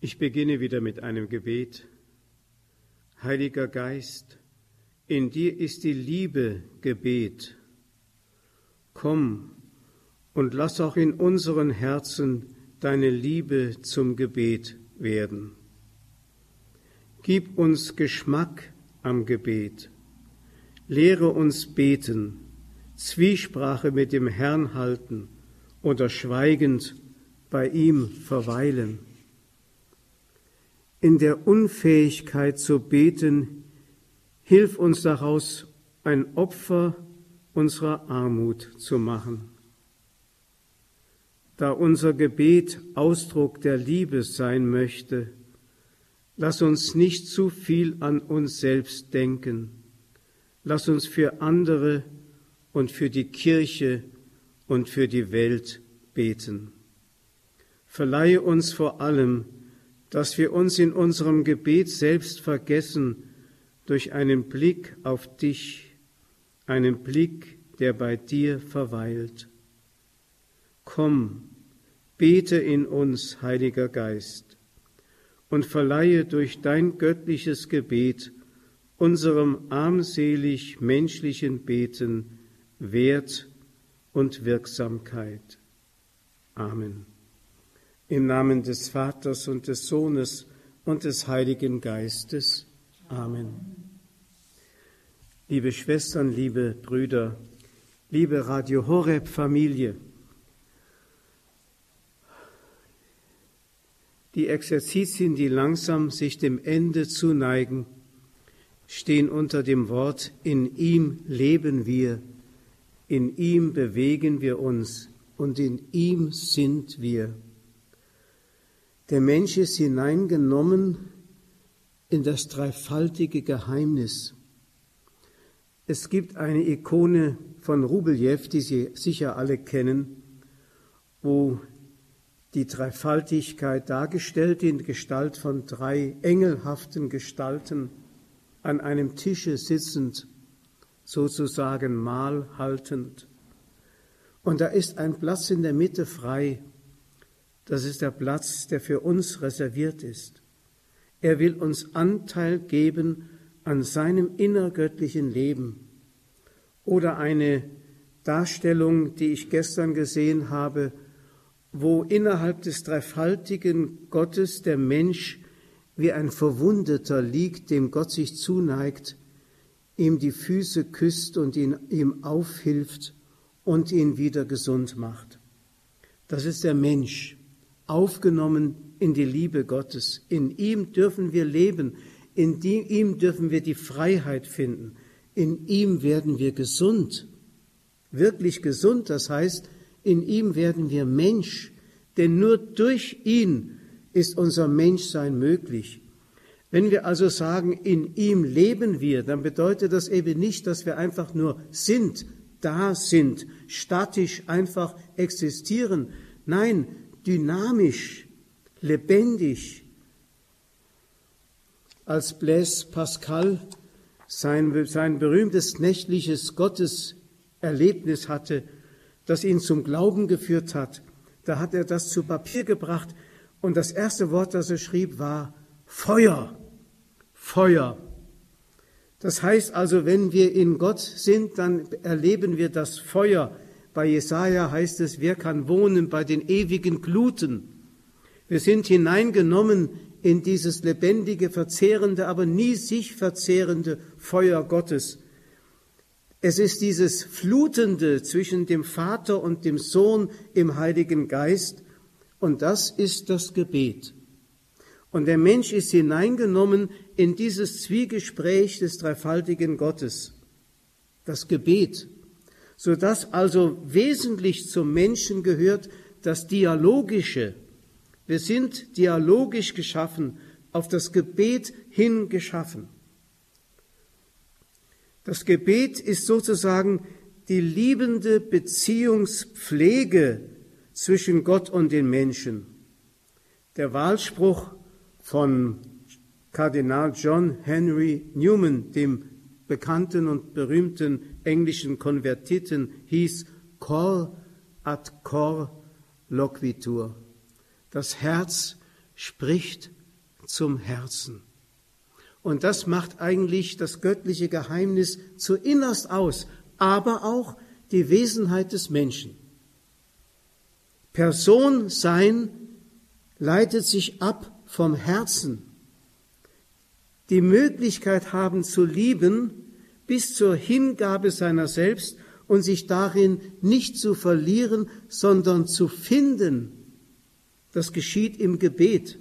Ich beginne wieder mit einem Gebet. Heiliger Geist, in dir ist die Liebe Gebet. Komm und lass auch in unseren Herzen deine Liebe zum Gebet werden. Gib uns Geschmack am Gebet. Lehre uns beten, Zwiesprache mit dem Herrn halten oder schweigend bei ihm verweilen. In der Unfähigkeit zu beten, hilf uns daraus ein Opfer unserer Armut zu machen. Da unser Gebet Ausdruck der Liebe sein möchte, lass uns nicht zu viel an uns selbst denken. Lass uns für andere und für die Kirche und für die Welt beten. Verleihe uns vor allem, dass wir uns in unserem Gebet selbst vergessen durch einen Blick auf dich, einen Blick, der bei dir verweilt. Komm, bete in uns, Heiliger Geist, und verleihe durch dein göttliches Gebet unserem armselig menschlichen Beten Wert und Wirksamkeit. Amen. Im Namen des Vaters und des Sohnes und des Heiligen Geistes. Amen. Liebe Schwestern, liebe Brüder, liebe Radio Horeb Familie, die Exerzitien, die langsam sich dem Ende zuneigen, stehen unter dem Wort, in ihm leben wir, in ihm bewegen wir uns und in ihm sind wir. Der Mensch ist hineingenommen in das dreifaltige Geheimnis. Es gibt eine Ikone von Rubeljew, die Sie sicher alle kennen, wo die Dreifaltigkeit dargestellt in Gestalt von drei engelhaften Gestalten an einem Tische sitzend, sozusagen Mahl haltend. Und da ist ein Platz in der Mitte frei, das ist der Platz, der für uns reserviert ist. Er will uns Anteil geben an seinem innergöttlichen Leben. Oder eine Darstellung, die ich gestern gesehen habe, wo innerhalb des dreifaltigen Gottes der Mensch wie ein Verwundeter liegt, dem Gott sich zuneigt, ihm die Füße küsst und ihn, ihm aufhilft und ihn wieder gesund macht. Das ist der Mensch aufgenommen in die Liebe Gottes. In ihm dürfen wir leben, in ihm dürfen wir die Freiheit finden, in ihm werden wir gesund, wirklich gesund, das heißt, in ihm werden wir Mensch, denn nur durch ihn ist unser Menschsein möglich. Wenn wir also sagen, in ihm leben wir, dann bedeutet das eben nicht, dass wir einfach nur sind, da sind, statisch einfach existieren. Nein, dynamisch, lebendig. Als Blaise Pascal sein, sein berühmtes nächtliches Gotteserlebnis hatte, das ihn zum Glauben geführt hat, da hat er das zu Papier gebracht und das erste Wort, das er schrieb, war Feuer. Feuer. Das heißt also, wenn wir in Gott sind, dann erleben wir das Feuer, bei Jesaja heißt es, wer kann wohnen bei den ewigen Gluten? Wir sind hineingenommen in dieses lebendige, verzehrende, aber nie sich verzehrende Feuer Gottes. Es ist dieses Flutende zwischen dem Vater und dem Sohn im Heiligen Geist, und das ist das Gebet. Und der Mensch ist hineingenommen in dieses Zwiegespräch des dreifaltigen Gottes, das Gebet so dass also wesentlich zum Menschen gehört das Dialogische. Wir sind dialogisch geschaffen, auf das Gebet hin geschaffen. Das Gebet ist sozusagen die liebende Beziehungspflege zwischen Gott und den Menschen. Der Wahlspruch von Kardinal John Henry Newman, dem bekannten und berühmten englischen Konvertiten hieß Cor ad cor loquitur. Das Herz spricht zum Herzen. Und das macht eigentlich das göttliche Geheimnis zu innerst aus, aber auch die Wesenheit des Menschen. Person sein leitet sich ab vom Herzen. Die Möglichkeit haben zu lieben bis zur Hingabe seiner selbst und sich darin nicht zu verlieren, sondern zu finden. Das geschieht im Gebet.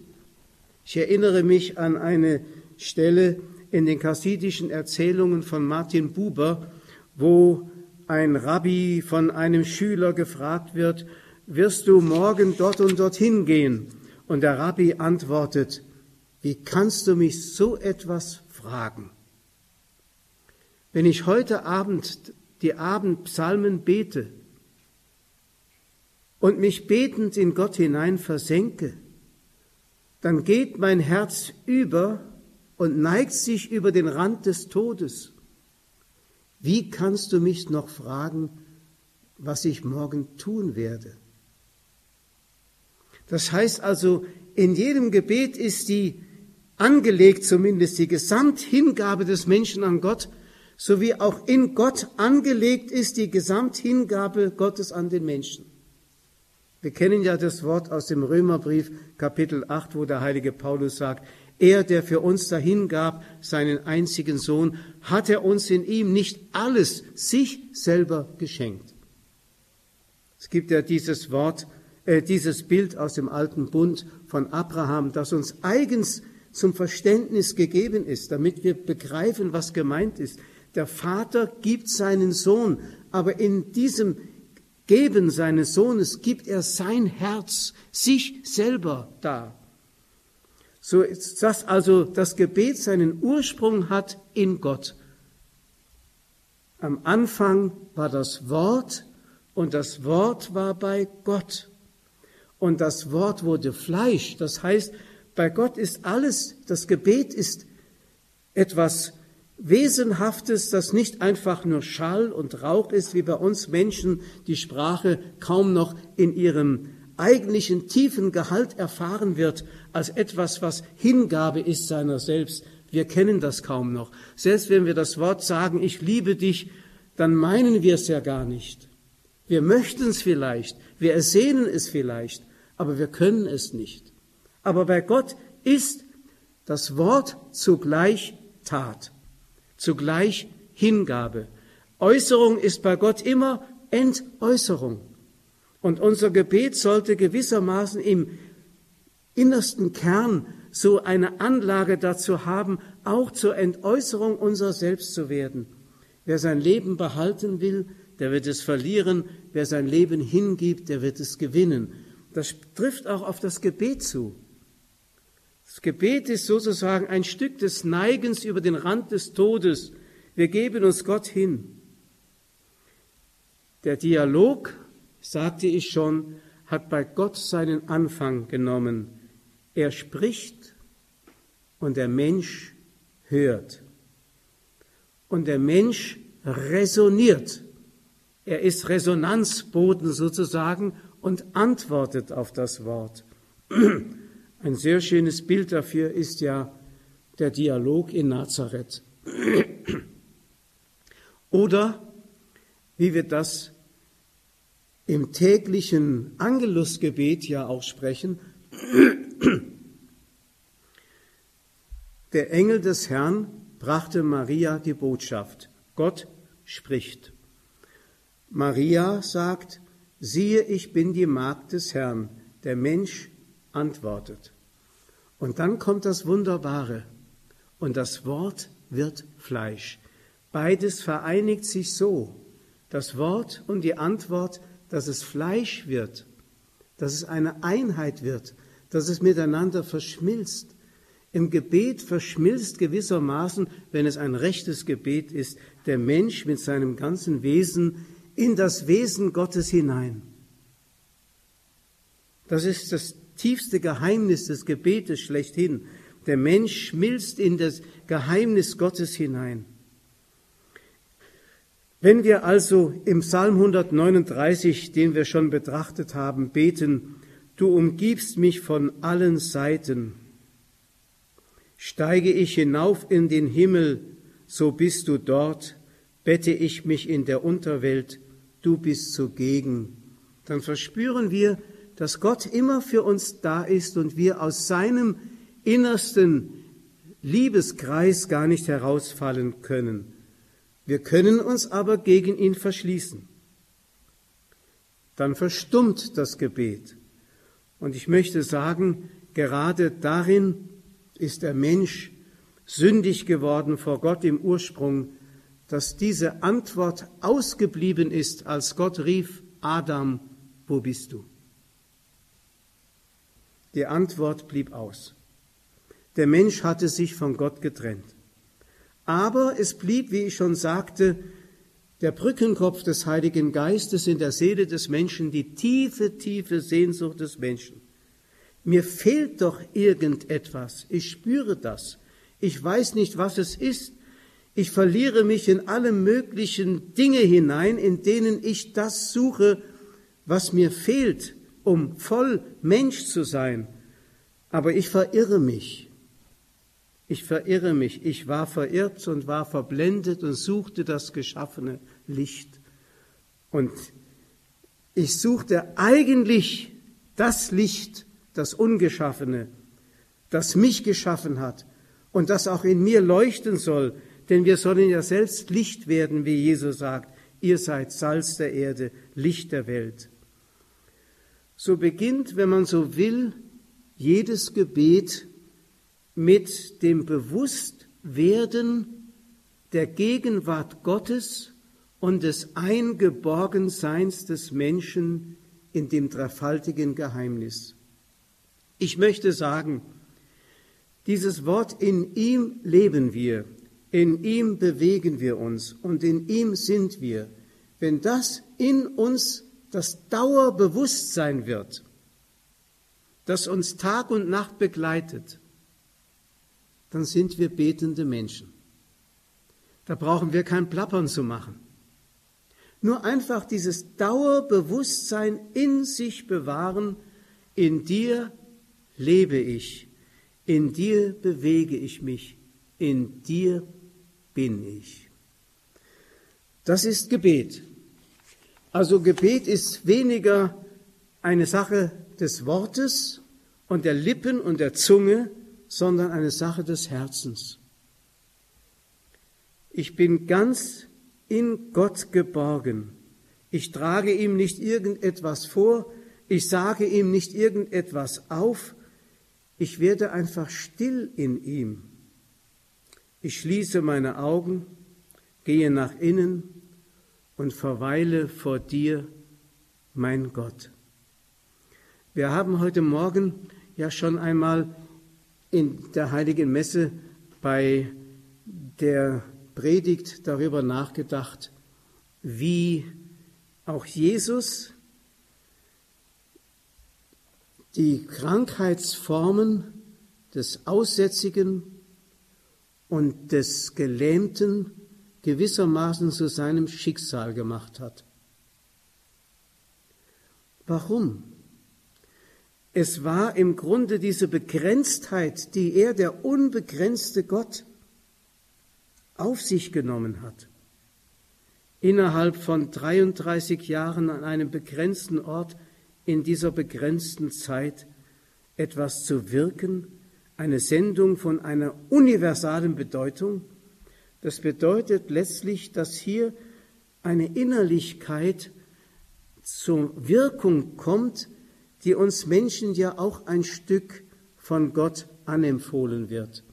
Ich erinnere mich an eine Stelle in den chassidischen Erzählungen von Martin Buber, wo ein Rabbi von einem Schüler gefragt wird, wirst du morgen dort und dorthin gehen? Und der Rabbi antwortet, wie kannst du mich so etwas fragen? Wenn ich heute Abend die Abendpsalmen bete und mich betend in Gott hinein versenke, dann geht mein Herz über und neigt sich über den Rand des Todes. Wie kannst du mich noch fragen, was ich morgen tun werde? Das heißt also, in jedem Gebet ist die angelegt zumindest die Gesamthingabe des Menschen an Gott, sowie auch in Gott angelegt ist die Gesamthingabe Gottes an den Menschen. Wir kennen ja das Wort aus dem Römerbrief Kapitel 8, wo der heilige Paulus sagt, er, der für uns dahingab, seinen einzigen Sohn, hat er uns in ihm nicht alles sich selber geschenkt. Es gibt ja dieses Wort, äh, dieses Bild aus dem alten Bund von Abraham, das uns eigens zum Verständnis gegeben ist, damit wir begreifen, was gemeint ist. Der Vater gibt seinen Sohn, aber in diesem Geben seines Sohnes gibt er sein Herz, sich selber dar. So ist das also das Gebet seinen Ursprung hat in Gott. Am Anfang war das Wort und das Wort war bei Gott. Und das Wort wurde Fleisch. Das heißt, bei Gott ist alles, das Gebet ist etwas Wesenhaftes, das nicht einfach nur Schall und Rauch ist, wie bei uns Menschen die Sprache kaum noch in ihrem eigentlichen tiefen Gehalt erfahren wird, als etwas, was Hingabe ist seiner selbst. Wir kennen das kaum noch. Selbst wenn wir das Wort sagen, ich liebe dich, dann meinen wir es ja gar nicht. Wir möchten es vielleicht, wir ersehnen es vielleicht, aber wir können es nicht. Aber bei Gott ist das Wort zugleich Tat, zugleich Hingabe. Äußerung ist bei Gott immer Entäußerung. Und unser Gebet sollte gewissermaßen im innersten Kern so eine Anlage dazu haben, auch zur Entäußerung unserer selbst zu werden. Wer sein Leben behalten will, der wird es verlieren. Wer sein Leben hingibt, der wird es gewinnen. Das trifft auch auf das Gebet zu. Das Gebet ist sozusagen ein Stück des Neigens über den Rand des Todes. Wir geben uns Gott hin. Der Dialog, sagte ich schon, hat bei Gott seinen Anfang genommen. Er spricht und der Mensch hört. Und der Mensch resoniert. Er ist Resonanzboden sozusagen und antwortet auf das Wort. Ein sehr schönes Bild dafür ist ja der Dialog in Nazareth. Oder wie wir das im täglichen Angelusgebet ja auch sprechen, der Engel des Herrn brachte Maria die Botschaft, Gott spricht. Maria sagt, siehe, ich bin die Magd des Herrn, der Mensch antwortet. Und dann kommt das Wunderbare, und das Wort wird Fleisch. Beides vereinigt sich so, das Wort und die Antwort, dass es Fleisch wird, dass es eine Einheit wird, dass es miteinander verschmilzt. Im Gebet verschmilzt gewissermaßen, wenn es ein rechtes Gebet ist, der Mensch mit seinem ganzen Wesen in das Wesen Gottes hinein. Das ist das tiefste Geheimnis des Gebetes schlechthin. Der Mensch schmilzt in das Geheimnis Gottes hinein. Wenn wir also im Psalm 139, den wir schon betrachtet haben, beten, Du umgibst mich von allen Seiten. Steige ich hinauf in den Himmel, so bist du dort. Bette ich mich in der Unterwelt, du bist zugegen. Dann verspüren wir, dass Gott immer für uns da ist und wir aus seinem innersten Liebeskreis gar nicht herausfallen können. Wir können uns aber gegen ihn verschließen. Dann verstummt das Gebet. Und ich möchte sagen, gerade darin ist der Mensch sündig geworden vor Gott im Ursprung, dass diese Antwort ausgeblieben ist, als Gott rief, Adam, wo bist du? Die Antwort blieb aus. Der Mensch hatte sich von Gott getrennt. Aber es blieb, wie ich schon sagte, der Brückenkopf des Heiligen Geistes in der Seele des Menschen, die tiefe, tiefe Sehnsucht des Menschen. Mir fehlt doch irgendetwas. Ich spüre das. Ich weiß nicht, was es ist. Ich verliere mich in alle möglichen Dinge hinein, in denen ich das suche, was mir fehlt, um voll Mensch zu sein. Aber ich verirre mich. Ich verirre mich. Ich war verirrt und war verblendet und suchte das geschaffene Licht. Und ich suchte eigentlich das Licht, das Ungeschaffene, das mich geschaffen hat und das auch in mir leuchten soll, denn wir sollen ja selbst Licht werden, wie Jesus sagt. Ihr seid Salz der Erde, Licht der Welt. So beginnt, wenn man so will, jedes Gebet mit dem Bewusstwerden der Gegenwart Gottes und des Eingeborgenseins des Menschen in dem dreifaltigen Geheimnis. Ich möchte sagen, dieses Wort in ihm leben wir, in ihm bewegen wir uns und in ihm sind wir. Wenn das in uns das Dauerbewusstsein wird, das uns Tag und Nacht begleitet, dann sind wir betende Menschen. Da brauchen wir kein Plappern zu machen. Nur einfach dieses Dauerbewusstsein in sich bewahren, in dir lebe ich, in dir bewege ich mich, in dir bin ich. Das ist Gebet. Also Gebet ist weniger eine Sache des Wortes und der Lippen und der Zunge, sondern eine Sache des Herzens. Ich bin ganz in Gott geborgen. Ich trage ihm nicht irgendetwas vor, ich sage ihm nicht irgendetwas auf, ich werde einfach still in ihm. Ich schließe meine Augen, gehe nach innen und verweile vor dir, mein Gott. Wir haben heute Morgen ja schon einmal in der heiligen Messe bei der Predigt darüber nachgedacht, wie auch Jesus die Krankheitsformen des Aussätzigen und des Gelähmten gewissermaßen zu seinem Schicksal gemacht hat. Warum? Es war im Grunde diese Begrenztheit, die er, der unbegrenzte Gott, auf sich genommen hat. Innerhalb von 33 Jahren an einem begrenzten Ort in dieser begrenzten Zeit etwas zu wirken, eine Sendung von einer universalen Bedeutung. Das bedeutet letztlich, dass hier eine Innerlichkeit zur Wirkung kommt, die uns Menschen ja auch ein Stück von Gott anempfohlen wird.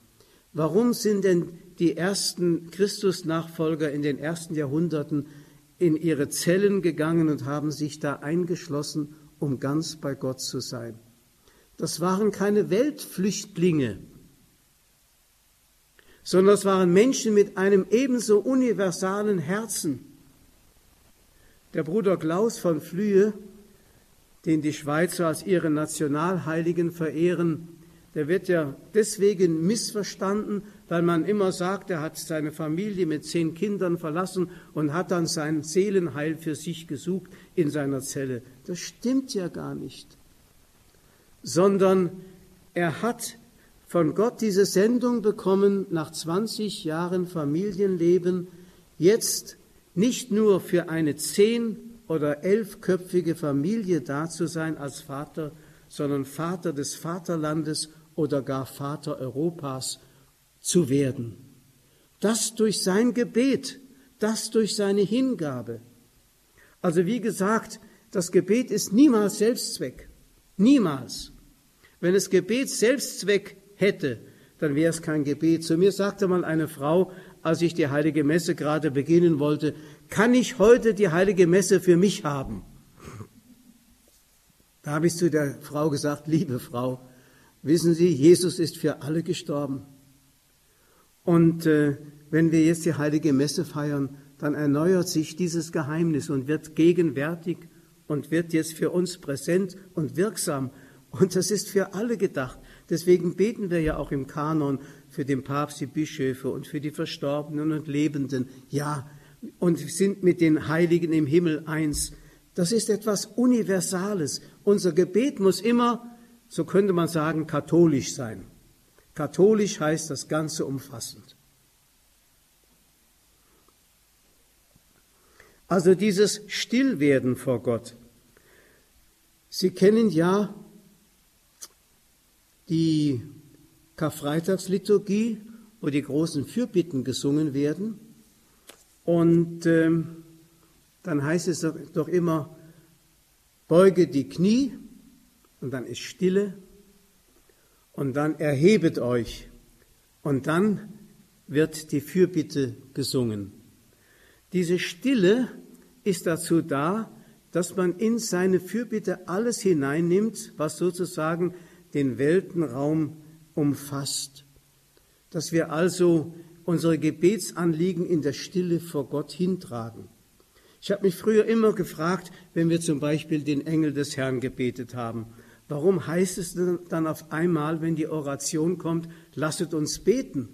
Warum sind denn die ersten Christusnachfolger in den ersten Jahrhunderten in ihre Zellen gegangen und haben sich da eingeschlossen, um ganz bei Gott zu sein? Das waren keine Weltflüchtlinge, sondern es waren Menschen mit einem ebenso universalen Herzen. Der Bruder Klaus von Flühe den die Schweizer als ihren Nationalheiligen verehren, der wird ja deswegen missverstanden, weil man immer sagt, er hat seine Familie mit zehn Kindern verlassen und hat dann sein Seelenheil für sich gesucht in seiner Zelle. Das stimmt ja gar nicht. sondern er hat von Gott diese Sendung bekommen, nach 20 Jahren Familienleben, jetzt nicht nur für eine zehn- oder elfköpfige Familie da zu sein als Vater, sondern Vater des Vaterlandes oder gar Vater Europas zu werden. Das durch sein Gebet, das durch seine Hingabe. Also wie gesagt, das Gebet ist niemals Selbstzweck. Niemals. Wenn es Gebet Selbstzweck hätte, dann wäre es kein Gebet. Zu mir sagte mal eine Frau, als ich die heilige Messe gerade beginnen wollte, kann ich heute die heilige Messe für mich haben? Da habe ich zu der Frau gesagt, liebe Frau, wissen Sie, Jesus ist für alle gestorben. Und äh, wenn wir jetzt die heilige Messe feiern, dann erneuert sich dieses Geheimnis und wird gegenwärtig und wird jetzt für uns präsent und wirksam. Und das ist für alle gedacht. Deswegen beten wir ja auch im Kanon für den Papst, die Bischöfe und für die Verstorbenen und Lebenden. Ja, und sind mit den Heiligen im Himmel eins. Das ist etwas Universales. Unser Gebet muss immer, so könnte man sagen, katholisch sein. Katholisch heißt das Ganze umfassend. Also dieses Stillwerden vor Gott. Sie kennen ja die Karfreitagsliturgie, wo die großen Fürbitten gesungen werden. Und ähm, dann heißt es doch immer, beuge die Knie und dann ist Stille und dann erhebet euch und dann wird die Fürbitte gesungen. Diese Stille ist dazu da, dass man in seine Fürbitte alles hineinnimmt, was sozusagen den Weltenraum umfasst. Dass wir also unsere Gebetsanliegen in der Stille vor Gott hintragen. Ich habe mich früher immer gefragt, wenn wir zum Beispiel den Engel des Herrn gebetet haben, warum heißt es dann auf einmal, wenn die Oration kommt, lasset uns beten?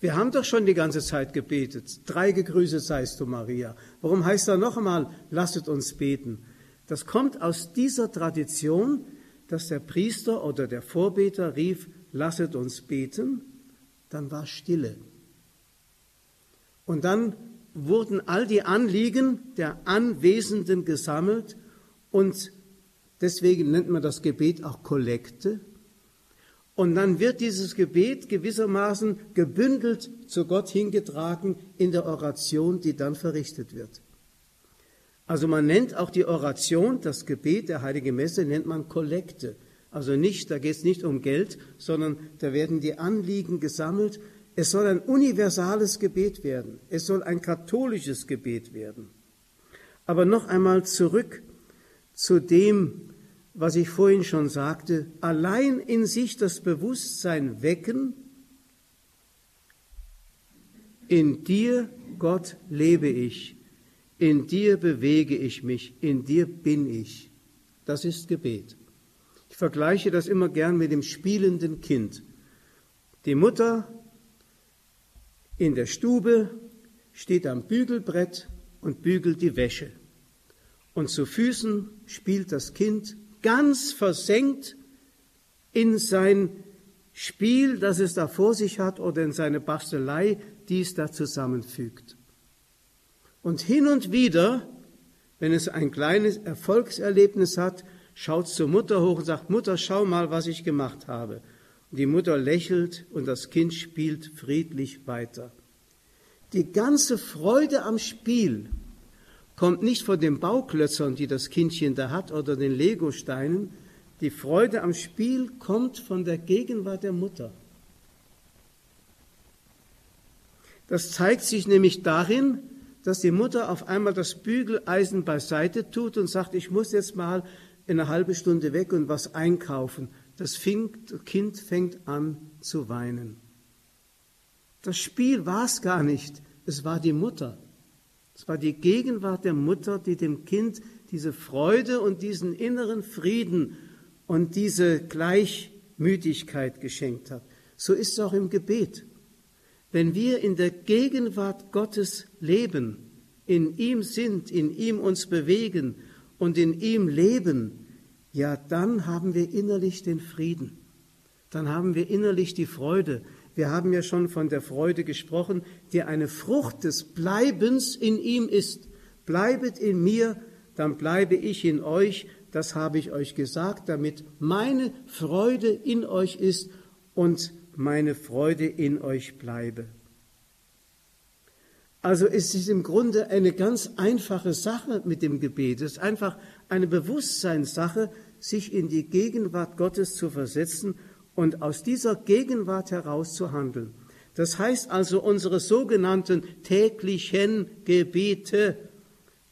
Wir haben doch schon die ganze Zeit gebetet. Drei gegrüßet seist du, Maria. Warum heißt da noch einmal, lasset uns beten? Das kommt aus dieser Tradition, dass der Priester oder der Vorbeter rief, lasset uns beten, dann war Stille. Und dann wurden all die Anliegen der Anwesenden gesammelt und deswegen nennt man das Gebet auch Kollekte. Und dann wird dieses Gebet gewissermaßen gebündelt zu Gott hingetragen in der Oration, die dann verrichtet wird. Also man nennt auch die Oration, das Gebet der Heiligen Messe, nennt man Kollekte. Also nicht, da geht es nicht um Geld, sondern da werden die Anliegen gesammelt. Es soll ein universales Gebet werden. Es soll ein katholisches Gebet werden. Aber noch einmal zurück zu dem, was ich vorhin schon sagte. Allein in sich das Bewusstsein wecken, in dir, Gott, lebe ich in dir bewege ich mich, in dir bin ich. Das ist Gebet. Ich vergleiche das immer gern mit dem spielenden Kind. Die Mutter in der Stube steht am Bügelbrett und bügelt die Wäsche. Und zu Füßen spielt das Kind ganz versenkt in sein Spiel, das es da vor sich hat, oder in seine Bastelei, die es da zusammenfügt. Und hin und wieder, wenn es ein kleines Erfolgserlebnis hat, schaut zur Mutter hoch und sagt, Mutter, schau mal, was ich gemacht habe. Und die Mutter lächelt und das Kind spielt friedlich weiter. Die ganze Freude am Spiel kommt nicht von den Bauklötzern, die das Kindchen da hat, oder den Legosteinen. Die Freude am Spiel kommt von der Gegenwart der Mutter. Das zeigt sich nämlich darin, dass die Mutter auf einmal das Bügeleisen beiseite tut und sagt, ich muss jetzt mal eine halbe Stunde weg und was einkaufen. Das Kind fängt an zu weinen. Das Spiel war es gar nicht, es war die Mutter. Es war die Gegenwart der Mutter, die dem Kind diese Freude und diesen inneren Frieden und diese Gleichmütigkeit geschenkt hat. So ist es auch im Gebet. Wenn wir in der Gegenwart Gottes leben, in ihm sind, in ihm uns bewegen und in ihm leben, ja, dann haben wir innerlich den Frieden. Dann haben wir innerlich die Freude. Wir haben ja schon von der Freude gesprochen, die eine Frucht des Bleibens in ihm ist. Bleibet in mir, dann bleibe ich in euch. Das habe ich euch gesagt, damit meine Freude in euch ist und meine Freude in euch bleibe. Also es ist im Grunde eine ganz einfache Sache mit dem Gebet. Es ist einfach eine Bewusstseinssache, sich in die Gegenwart Gottes zu versetzen und aus dieser Gegenwart heraus zu handeln. Das heißt also, unsere sogenannten täglichen Gebete,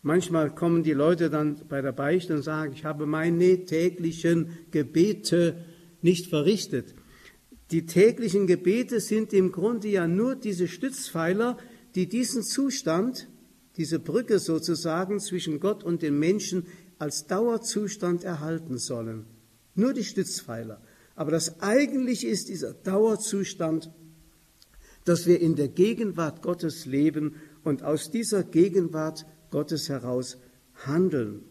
manchmal kommen die Leute dann bei der Beichte und sagen, ich habe meine täglichen Gebete nicht verrichtet. Die täglichen Gebete sind im Grunde ja nur diese Stützpfeiler, die diesen Zustand, diese Brücke sozusagen zwischen Gott und den Menschen als Dauerzustand erhalten sollen. Nur die Stützpfeiler. Aber das eigentliche ist dieser Dauerzustand, dass wir in der Gegenwart Gottes leben und aus dieser Gegenwart Gottes heraus handeln.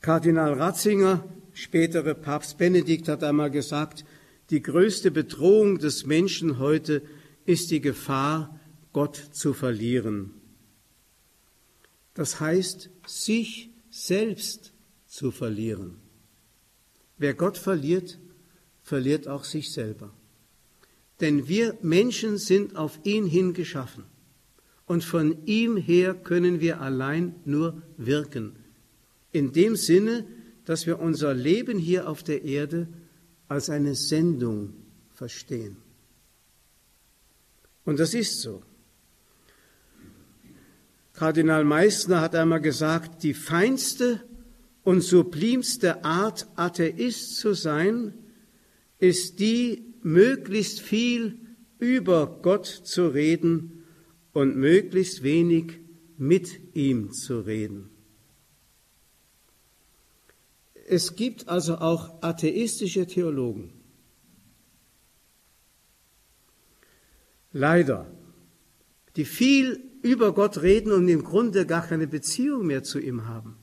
Kardinal Ratzinger, spätere Papst Benedikt, hat einmal gesagt, die größte Bedrohung des Menschen heute ist die Gefahr, Gott zu verlieren. Das heißt, sich selbst zu verlieren. Wer Gott verliert, verliert auch sich selber. Denn wir Menschen sind auf ihn hin geschaffen. Und von ihm her können wir allein nur wirken. In dem Sinne, dass wir unser Leben hier auf der Erde als eine Sendung verstehen. Und das ist so. Kardinal Meissner hat einmal gesagt, die feinste und sublimste Art, Atheist zu sein, ist die, möglichst viel über Gott zu reden und möglichst wenig mit ihm zu reden. Es gibt also auch atheistische Theologen. Leider, die viel über Gott reden und im Grunde gar keine Beziehung mehr zu ihm haben.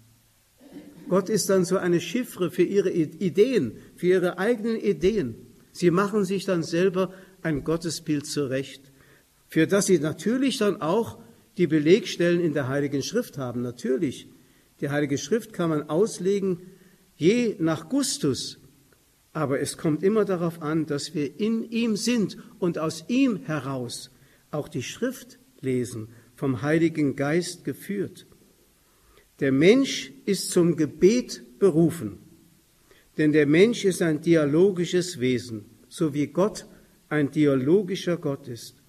Gott ist dann so eine Chiffre für ihre Ideen, für ihre eigenen Ideen. Sie machen sich dann selber ein Gottesbild zurecht, für das sie natürlich dann auch die Belegstellen in der Heiligen Schrift haben. Natürlich, die Heilige Schrift kann man auslegen, je nach Gustus. Aber es kommt immer darauf an, dass wir in ihm sind und aus ihm heraus auch die Schrift lesen, vom Heiligen Geist geführt. Der Mensch ist zum Gebet berufen, denn der Mensch ist ein dialogisches Wesen, so wie Gott ein dialogischer Gott ist.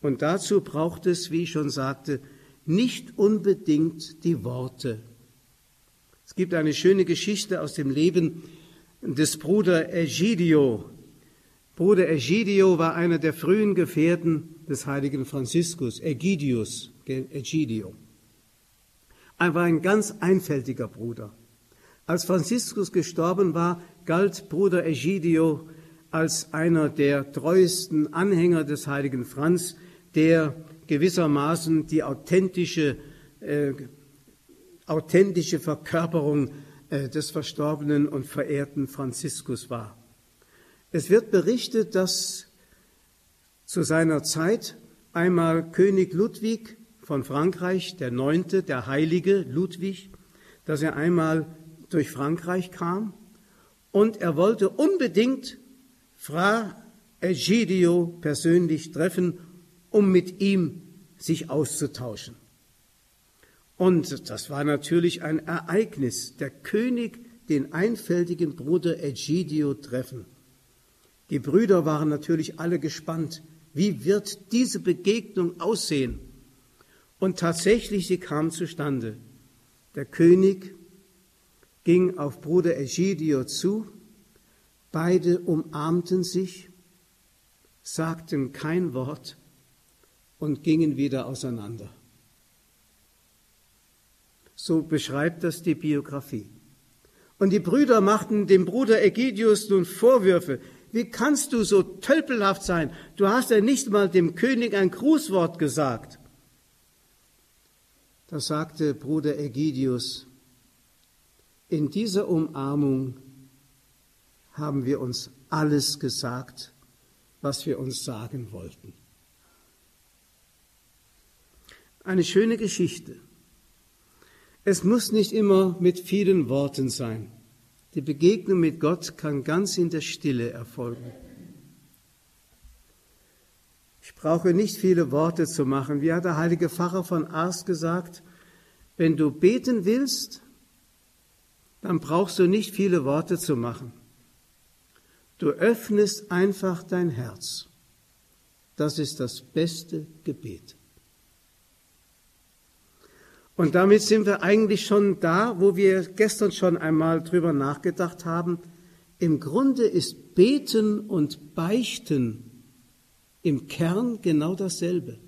Und dazu braucht es, wie ich schon sagte, nicht unbedingt die Worte, gibt eine schöne Geschichte aus dem Leben des Bruder Egidio. Bruder Egidio war einer der frühen Gefährten des heiligen Franziskus, Egidius, Egidio. Er war ein ganz einfältiger Bruder. Als Franziskus gestorben war, galt Bruder Egidio als einer der treuesten Anhänger des heiligen Franz, der gewissermaßen die authentische äh, authentische Verkörperung äh, des verstorbenen und verehrten Franziskus war. Es wird berichtet, dass zu seiner Zeit einmal König Ludwig von Frankreich, der Neunte, der Heilige Ludwig, dass er einmal durch Frankreich kam und er wollte unbedingt Fra Egidio persönlich treffen, um mit ihm sich auszutauschen. Und das war natürlich ein Ereignis. Der König den einfältigen Bruder Egidio treffen. Die Brüder waren natürlich alle gespannt. Wie wird diese Begegnung aussehen? Und tatsächlich, sie kam zustande. Der König ging auf Bruder Egidio zu, beide umarmten sich, sagten kein Wort und gingen wieder auseinander. So beschreibt das die Biografie. Und die Brüder machten dem Bruder Egidius nun Vorwürfe. Wie kannst du so tölpelhaft sein? Du hast ja nicht mal dem König ein Grußwort gesagt. Da sagte Bruder Egidius, in dieser Umarmung haben wir uns alles gesagt, was wir uns sagen wollten. Eine schöne Geschichte. Es muss nicht immer mit vielen Worten sein. Die Begegnung mit Gott kann ganz in der Stille erfolgen. Ich brauche nicht viele Worte zu machen. Wie hat der heilige Pfarrer von Ars gesagt, wenn du beten willst, dann brauchst du nicht viele Worte zu machen. Du öffnest einfach dein Herz. Das ist das beste Gebet. Und damit sind wir eigentlich schon da, wo wir gestern schon einmal drüber nachgedacht haben. Im Grunde ist Beten und Beichten im Kern genau dasselbe.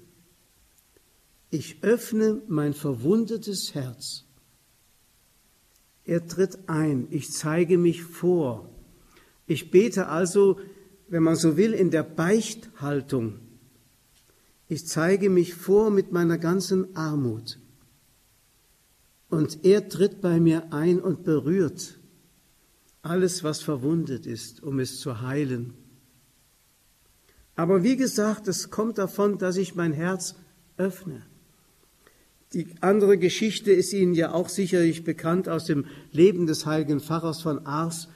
Ich öffne mein verwundetes Herz. Er tritt ein, ich zeige mich vor. Ich bete also, wenn man so will, in der Beichthaltung. Ich zeige mich vor mit meiner ganzen Armut. Und er tritt bei mir ein und berührt alles, was verwundet ist, um es zu heilen. Aber wie gesagt, es kommt davon, dass ich mein Herz öffne. Die andere Geschichte ist Ihnen ja auch sicherlich bekannt aus dem Leben des heiligen Pfarrers von Ars,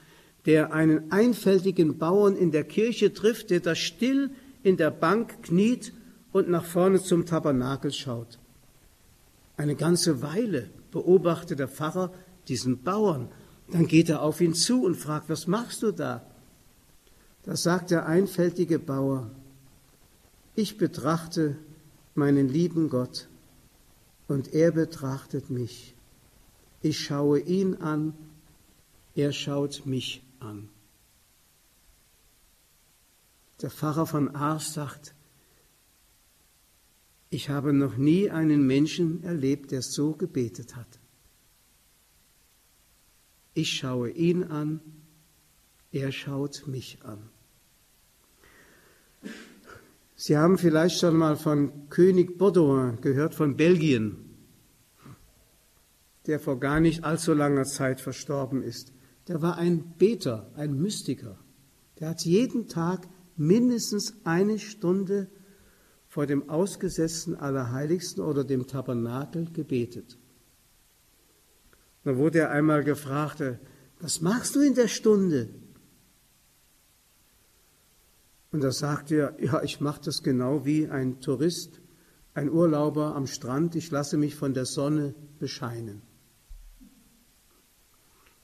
der einen einfältigen Bauern in der Kirche trifft, der da still in der Bank kniet und nach vorne zum Tabernakel schaut. Eine ganze Weile beobachtet der Pfarrer diesen Bauern. Dann geht er auf ihn zu und fragt, was machst du da? Da sagt der einfältige Bauer, ich betrachte meinen lieben Gott und er betrachtet mich. Ich schaue ihn an, er schaut mich an. Der Pfarrer von Ars sagt, ich habe noch nie einen Menschen erlebt, der so gebetet hat. Ich schaue ihn an, er schaut mich an. Sie haben vielleicht schon mal von König Baudouin gehört, von Belgien, der vor gar nicht allzu langer Zeit verstorben ist. Der war ein Beter, ein Mystiker. Der hat jeden Tag mindestens eine Stunde vor dem ausgesetzten Allerheiligsten oder dem Tabernakel gebetet. Da wurde er einmal gefragt, äh, was machst du in der Stunde? Und da sagte er, ja, ich mache das genau wie ein Tourist, ein Urlauber am Strand, ich lasse mich von der Sonne bescheinen.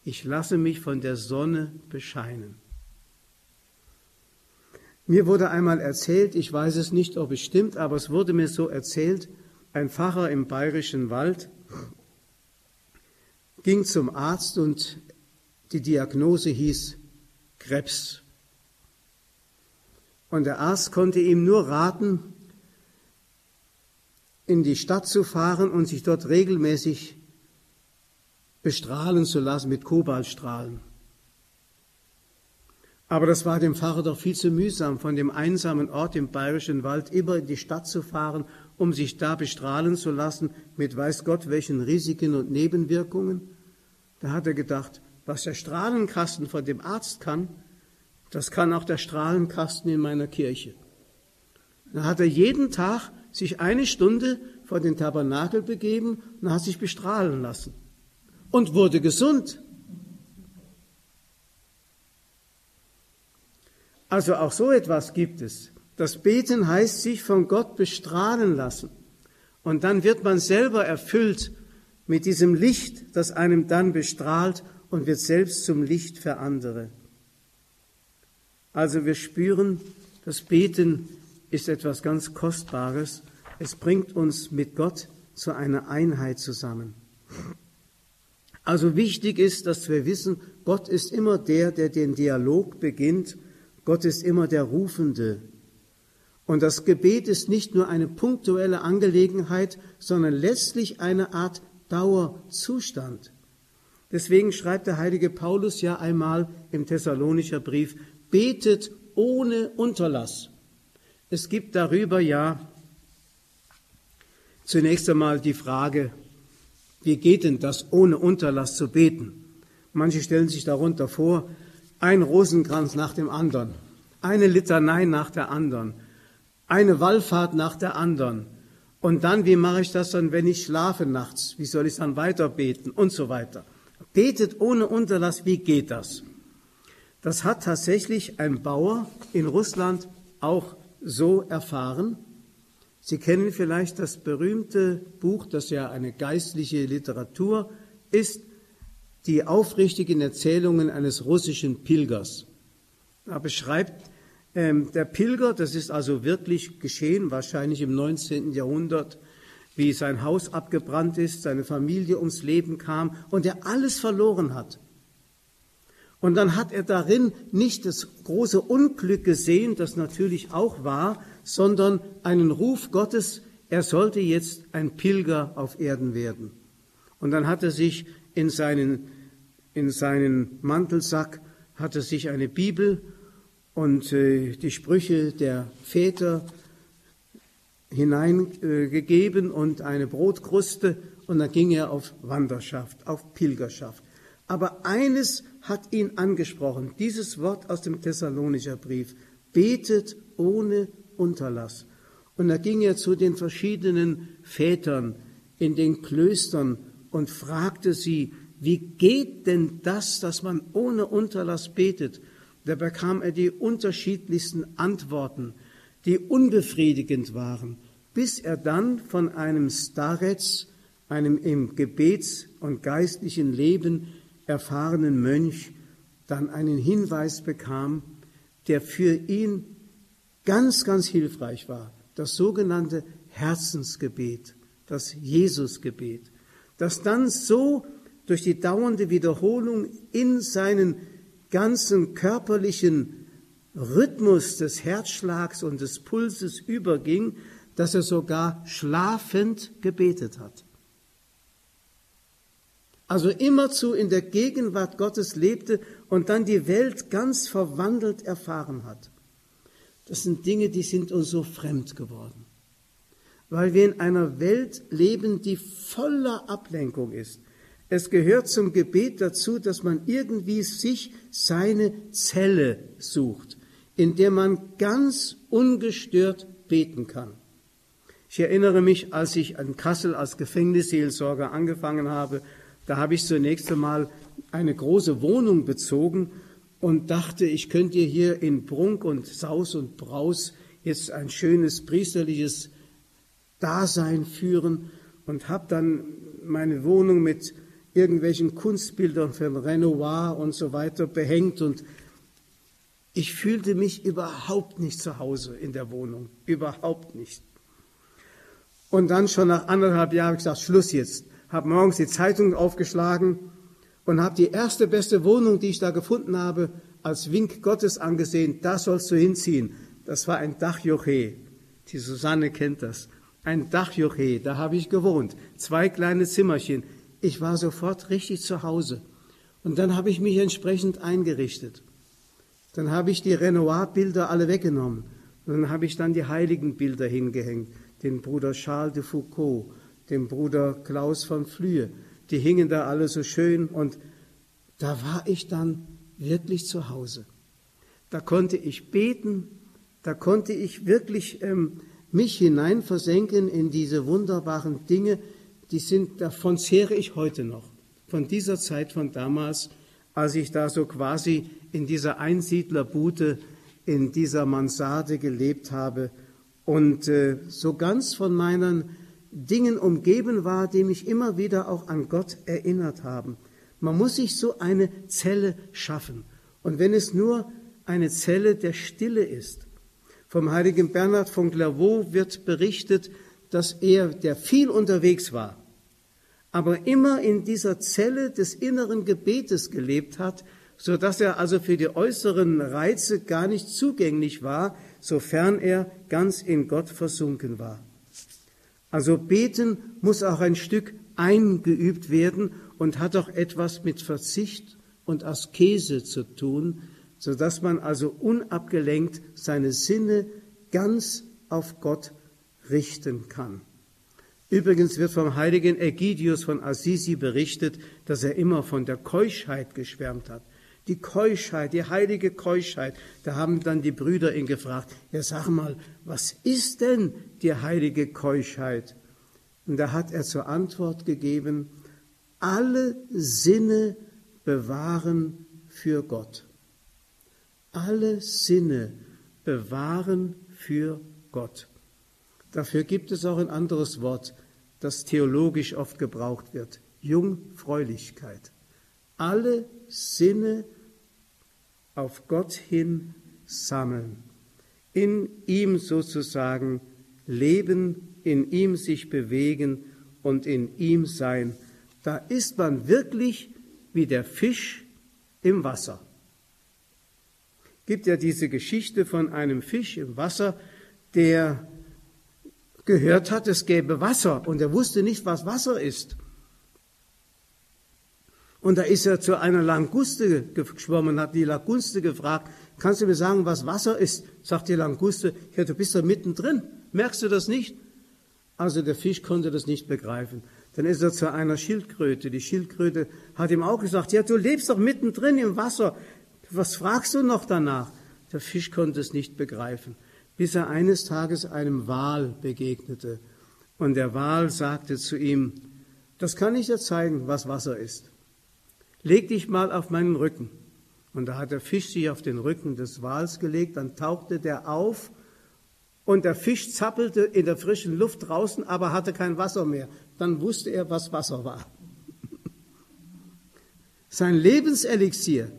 Ich lasse mich von der Sonne bescheinen. Mir wurde einmal erzählt, ich weiß es nicht, ob es stimmt, aber es wurde mir so erzählt, ein Pfarrer im bayerischen Wald ging zum Arzt und die Diagnose hieß Krebs. Und der Arzt konnte ihm nur raten, in die Stadt zu fahren und sich dort regelmäßig bestrahlen zu lassen mit Kobaltstrahlen. Aber das war dem Pfarrer doch viel zu mühsam, von dem einsamen Ort im bayerischen Wald immer in die Stadt zu fahren, um sich da bestrahlen zu lassen mit weiß Gott welchen Risiken und Nebenwirkungen. Da hat er gedacht, was der Strahlenkasten von dem Arzt kann, das kann auch der Strahlenkasten in meiner Kirche. Da hat er jeden Tag sich eine Stunde vor den Tabernakel begeben und hat sich bestrahlen lassen und wurde gesund. Also auch so etwas gibt es. Das Beten heißt sich von Gott bestrahlen lassen. Und dann wird man selber erfüllt mit diesem Licht, das einem dann bestrahlt und wird selbst zum Licht für andere. Also wir spüren, das Beten ist etwas ganz Kostbares. Es bringt uns mit Gott zu einer Einheit zusammen. Also wichtig ist, dass wir wissen, Gott ist immer der, der den Dialog beginnt Gott ist immer der Rufende. Und das Gebet ist nicht nur eine punktuelle Angelegenheit, sondern letztlich eine Art Dauerzustand. Deswegen schreibt der heilige Paulus ja einmal im Thessalonischer Brief, betet ohne Unterlass. Es gibt darüber ja zunächst einmal die Frage, wie geht denn das ohne Unterlass zu beten? Manche stellen sich darunter vor, ein Rosenkranz nach dem anderen, eine Litanei nach der anderen, eine Wallfahrt nach der anderen. Und dann, wie mache ich das dann, wenn ich schlafe nachts? Wie soll ich dann weiter beten und so weiter? Betet ohne Unterlass, wie geht das? Das hat tatsächlich ein Bauer in Russland auch so erfahren. Sie kennen vielleicht das berühmte Buch, das ja eine geistliche Literatur ist, die aufrichtigen Erzählungen eines russischen Pilgers. Da beschreibt ähm, der Pilger, das ist also wirklich geschehen, wahrscheinlich im 19. Jahrhundert, wie sein Haus abgebrannt ist, seine Familie ums Leben kam und er alles verloren hat. Und dann hat er darin nicht das große Unglück gesehen, das natürlich auch war, sondern einen Ruf Gottes, er sollte jetzt ein Pilger auf Erden werden. Und dann hat er sich in seinen, in seinen Mantelsack, hat er sich eine Bibel und äh, die Sprüche der Väter hineingegeben äh, und eine Brotkruste und dann ging er auf Wanderschaft, auf Pilgerschaft. Aber eines hat ihn angesprochen, dieses Wort aus dem Thessalonischer Brief, betet ohne Unterlass. Und da ging er zu den verschiedenen Vätern in den Klöstern und fragte sie, wie geht denn das, dass man ohne Unterlass betet? Da bekam er die unterschiedlichsten Antworten, die unbefriedigend waren, bis er dann von einem Starets, einem im Gebets- und geistlichen Leben erfahrenen Mönch, dann einen Hinweis bekam, der für ihn ganz, ganz hilfreich war. Das sogenannte Herzensgebet, das Jesusgebet, das dann so durch die dauernde Wiederholung in seinen ganzen körperlichen Rhythmus des Herzschlags und des Pulses überging, dass er sogar schlafend gebetet hat. Also immerzu in der Gegenwart Gottes lebte und dann die Welt ganz verwandelt erfahren hat. Das sind Dinge, die sind uns so fremd geworden, weil wir in einer Welt leben, die voller Ablenkung ist, es gehört zum Gebet dazu, dass man irgendwie sich seine Zelle sucht, in der man ganz ungestört beten kann. Ich erinnere mich, als ich in Kassel als Gefängnisseelsorger angefangen habe, da habe ich zunächst einmal eine große Wohnung bezogen und dachte, ich könnte hier in Prunk und Saus und Braus jetzt ein schönes priesterliches Dasein führen und habe dann meine Wohnung mit irgendwelchen Kunstbildern von Renoir und so weiter behängt und ich fühlte mich überhaupt nicht zu Hause in der Wohnung, überhaupt nicht. Und dann schon nach anderthalb Jahren gesagt, Schluss jetzt. Habe morgens die Zeitung aufgeschlagen und habe die erste beste Wohnung, die ich da gefunden habe, als Wink Gottes angesehen. Da sollst du hinziehen. Das war ein Dachjoche. Die Susanne kennt das. Ein Dachjoche. Da habe ich gewohnt. Zwei kleine Zimmerchen ich war sofort richtig zu Hause. Und dann habe ich mich entsprechend eingerichtet. Dann habe ich die Renoir-Bilder alle weggenommen. Und dann habe ich dann die Heiligenbilder hingehängt. Den Bruder Charles de Foucault, den Bruder Klaus von Flühe. Die hingen da alle so schön und da war ich dann wirklich zu Hause. Da konnte ich beten, da konnte ich wirklich ähm, mich hineinversenken in diese wunderbaren Dinge, die sind, davon zehre ich heute noch. Von dieser Zeit von damals, als ich da so quasi in dieser Einsiedlerbute, in dieser Mansarde gelebt habe und äh, so ganz von meinen Dingen umgeben war, die mich immer wieder auch an Gott erinnert haben. Man muss sich so eine Zelle schaffen. Und wenn es nur eine Zelle der Stille ist. Vom heiligen Bernhard von Clairvaux wird berichtet, dass er, der viel unterwegs war, aber immer in dieser Zelle des inneren Gebetes gelebt hat, so dass er also für die äußeren Reize gar nicht zugänglich war, sofern er ganz in Gott versunken war. Also beten muss auch ein Stück eingeübt werden und hat auch etwas mit Verzicht und Askese zu tun, so dass man also unabgelenkt seine Sinne ganz auf Gott richten kann. Übrigens wird vom heiligen Ägidius von Assisi berichtet, dass er immer von der Keuschheit geschwärmt hat. Die Keuschheit, die heilige Keuschheit. Da haben dann die Brüder ihn gefragt, ja sag mal, was ist denn die heilige Keuschheit? Und da hat er zur Antwort gegeben, alle Sinne bewahren für Gott. Alle Sinne bewahren für Gott. Dafür gibt es auch ein anderes Wort, das theologisch oft gebraucht wird. Jungfräulichkeit. Alle Sinne auf Gott hin sammeln. In ihm sozusagen leben, in ihm sich bewegen und in ihm sein. Da ist man wirklich wie der Fisch im Wasser. Gibt ja diese Geschichte von einem Fisch im Wasser, der gehört hat, es gäbe Wasser und er wusste nicht, was Wasser ist. Und da ist er zu einer Languste geschwommen, hat die Languste gefragt, kannst du mir sagen, was Wasser ist? Sagt die Languste, ja, du bist da mittendrin, merkst du das nicht? Also der Fisch konnte das nicht begreifen. Dann ist er zu einer Schildkröte. Die Schildkröte hat ihm auch gesagt, ja, du lebst doch mittendrin im Wasser. Was fragst du noch danach? Der Fisch konnte es nicht begreifen bis er eines Tages einem Wal begegnete. Und der Wal sagte zu ihm, das kann ich dir zeigen, was Wasser ist. Leg dich mal auf meinen Rücken. Und da hat der Fisch sich auf den Rücken des Wals gelegt, dann tauchte der auf und der Fisch zappelte in der frischen Luft draußen, aber hatte kein Wasser mehr. Dann wusste er, was Wasser war. Sein Lebenselixier,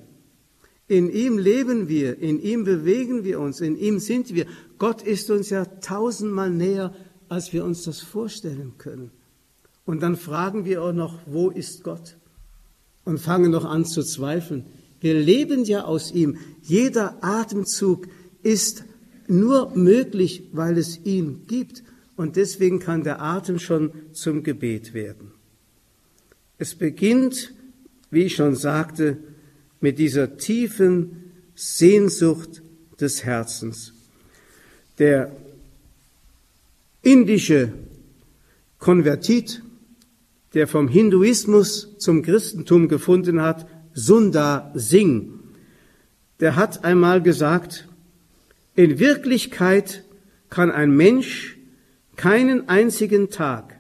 in ihm leben wir, in ihm bewegen wir uns, in ihm sind wir. Gott ist uns ja tausendmal näher, als wir uns das vorstellen können. Und dann fragen wir auch noch, wo ist Gott? Und fangen noch an zu zweifeln. Wir leben ja aus ihm. Jeder Atemzug ist nur möglich, weil es ihn gibt. Und deswegen kann der Atem schon zum Gebet werden. Es beginnt, wie ich schon sagte, mit dieser tiefen Sehnsucht des Herzens. Der indische Konvertit, der vom Hinduismus zum Christentum gefunden hat, Sundar Singh, der hat einmal gesagt, in Wirklichkeit kann ein Mensch keinen einzigen Tag,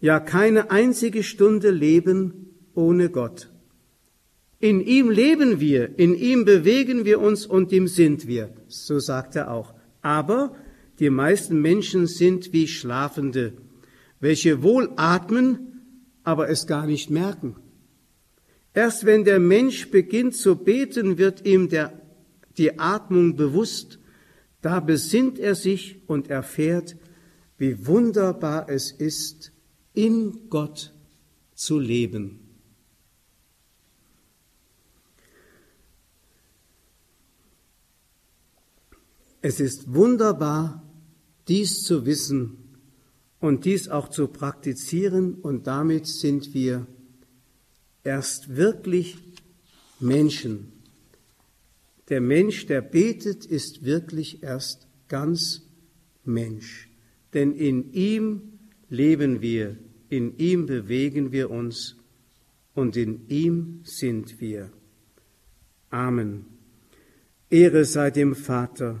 ja keine einzige Stunde leben ohne Gott. In ihm leben wir, in ihm bewegen wir uns und ihm sind wir, so sagt er auch. Aber die meisten Menschen sind wie Schlafende, welche wohl atmen, aber es gar nicht merken. Erst wenn der Mensch beginnt zu beten, wird ihm der, die Atmung bewusst. Da besinnt er sich und erfährt, wie wunderbar es ist, in Gott zu leben. Es ist wunderbar, dies zu wissen und dies auch zu praktizieren und damit sind wir erst wirklich Menschen. Der Mensch, der betet, ist wirklich erst ganz Mensch, denn in ihm leben wir, in ihm bewegen wir uns und in ihm sind wir. Amen. Ehre sei dem Vater